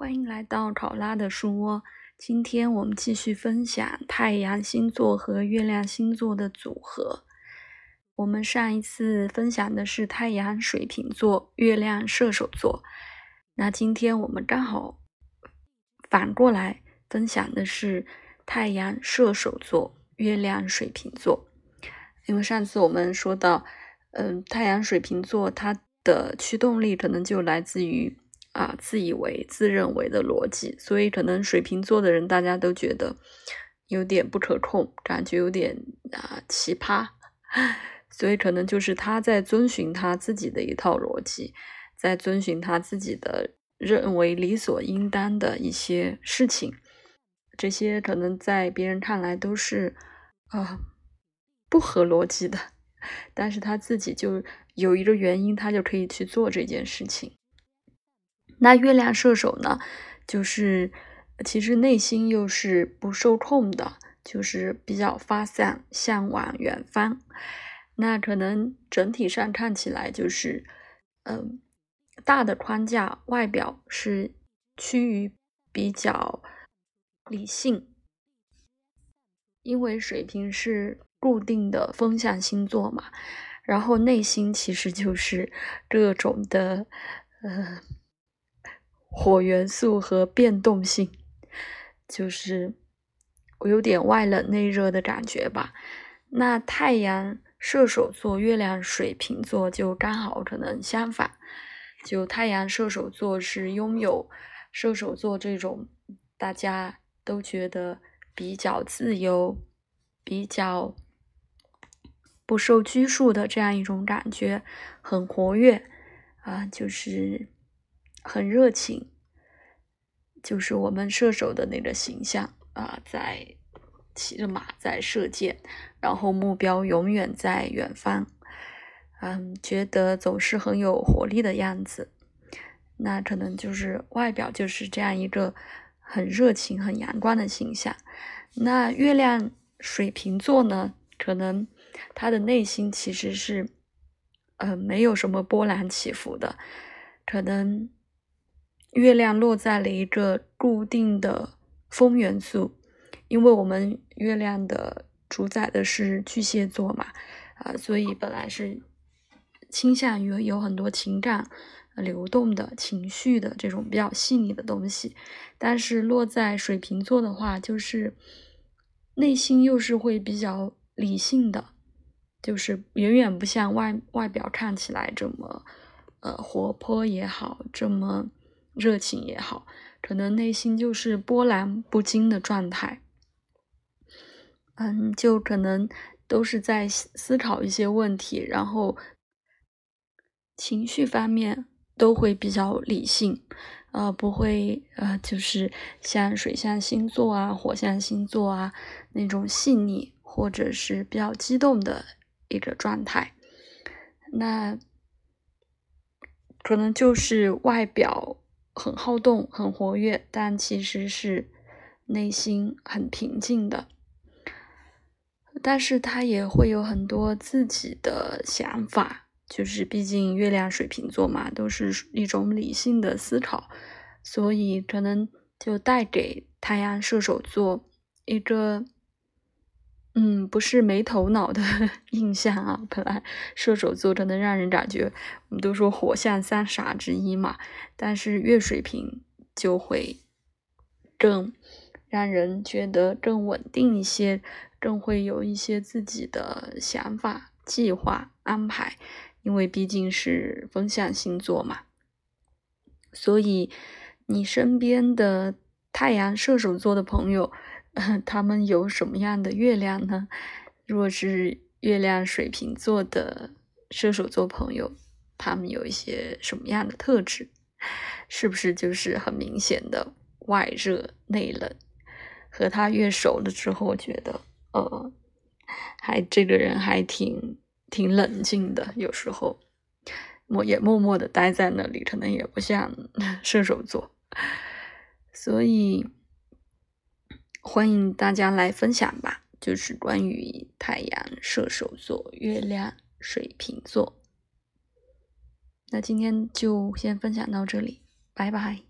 欢迎来到考拉的书窝。今天我们继续分享太阳星座和月亮星座的组合。我们上一次分享的是太阳水瓶座、月亮射手座。那今天我们刚好反过来分享的是太阳射手座、月亮水瓶座。因为上次我们说到，嗯，太阳水瓶座它的驱动力可能就来自于。啊，自以为、自认为的逻辑，所以可能水瓶座的人大家都觉得有点不可控，感觉有点啊奇葩，所以可能就是他在遵循他自己的一套逻辑，在遵循他自己的认为理所应当的一些事情，这些可能在别人看来都是啊不合逻辑的，但是他自己就有一个原因，他就可以去做这件事情。那月亮射手呢，就是其实内心又是不受控的，就是比较发散，向往远方。那可能整体上看起来就是，嗯，大的框架外表是趋于比较理性，因为水瓶是固定的风象星座嘛，然后内心其实就是各种的，呃。火元素和变动性，就是我有点外冷内热的感觉吧。那太阳射手座、月亮水瓶座就刚好可能相反。就太阳射手座是拥有射手座这种大家都觉得比较自由、比较不受拘束的这样一种感觉，很活跃啊，就是。很热情，就是我们射手的那个形象啊，在骑着马在射箭，然后目标永远在远方，嗯，觉得总是很有活力的样子。那可能就是外表就是这样一个很热情、很阳光的形象。那月亮水瓶座呢，可能他的内心其实是，呃，没有什么波澜起伏的，可能。月亮落在了一个固定的风元素，因为我们月亮的主宰的是巨蟹座嘛，啊，所以本来是倾向于有很多情感流动的情绪的这种比较细腻的东西，但是落在水瓶座的话，就是内心又是会比较理性的，就是远远不像外外表看起来这么呃活泼也好，这么。热情也好，可能内心就是波澜不惊的状态，嗯，就可能都是在思考一些问题，然后情绪方面都会比较理性，呃，不会呃，就是像水象星座啊、火象星座啊那种细腻或者是比较激动的一个状态，那可能就是外表。很好动，很活跃，但其实是内心很平静的。但是他也会有很多自己的想法，就是毕竟月亮水瓶座嘛，都是一种理性的思考，所以可能就带给太阳射手座一个。嗯，不是没头脑的 印象啊。本来射手座真的让人感觉，我们都说火象三傻之一嘛，但是月水瓶就会更让人觉得更稳定一些，更会有一些自己的想法、计划、安排。因为毕竟是风象星座嘛，所以你身边的太阳射手座的朋友。他们有什么样的月亮呢？若是月亮水瓶座的射手座朋友，他们有一些什么样的特质？是不是就是很明显的外热内冷？和他越熟了之后，觉得呃，还这个人还挺挺冷静的，有时候默也默默的待在那里，可能也不像 射手座，所以。欢迎大家来分享吧，就是关于太阳射手座、月亮水瓶座。那今天就先分享到这里，拜拜。